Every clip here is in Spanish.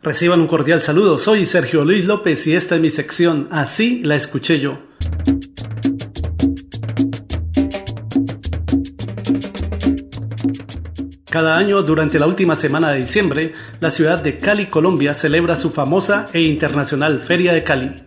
Reciban un cordial saludo, soy Sergio Luis López y esta es mi sección Así la escuché yo. Cada año, durante la última semana de diciembre, la ciudad de Cali, Colombia, celebra su famosa e internacional Feria de Cali.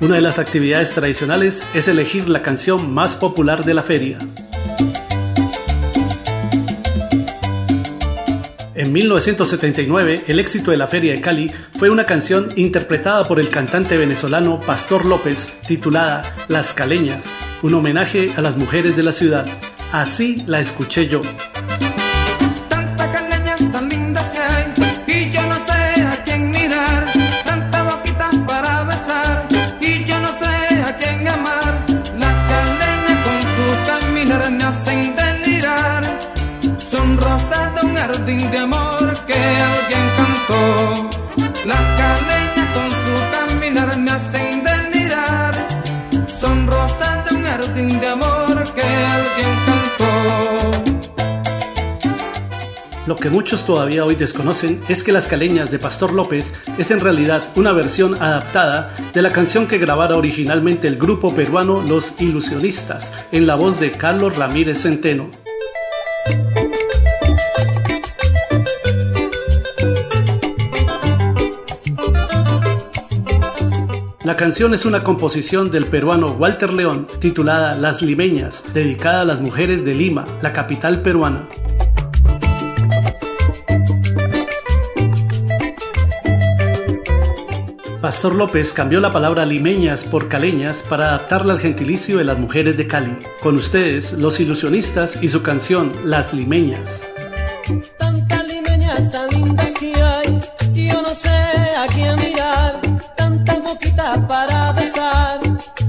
Una de las actividades tradicionales es elegir la canción más popular de la feria. En 1979, el éxito de la Feria de Cali fue una canción interpretada por el cantante venezolano Pastor López titulada Las Caleñas, un homenaje a las mujeres de la ciudad. Así la escuché yo. Jardín de amor que alguien cantó. Las caleñas con su caminar me hacen delirar. Son rosas de un jardín de amor que alguien cantó. Lo que muchos todavía hoy desconocen es que Las Caleñas de Pastor López es en realidad una versión adaptada de la canción que grabara originalmente el grupo peruano Los Ilusionistas en la voz de Carlos Ramírez Centeno. La canción es una composición del peruano Walter León titulada Las Limeñas, dedicada a las mujeres de Lima, la capital peruana. Pastor López cambió la palabra limeñas por caleñas para adaptarla al gentilicio de las mujeres de Cali. Con ustedes, los ilusionistas y su canción Las Limeñas. Tantas limeñas tan lindas que hay, y yo no sé a quién mirar para besar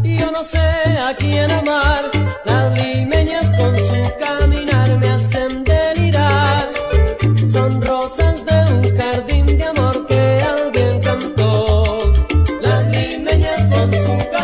y yo no sé a quién amar. lips.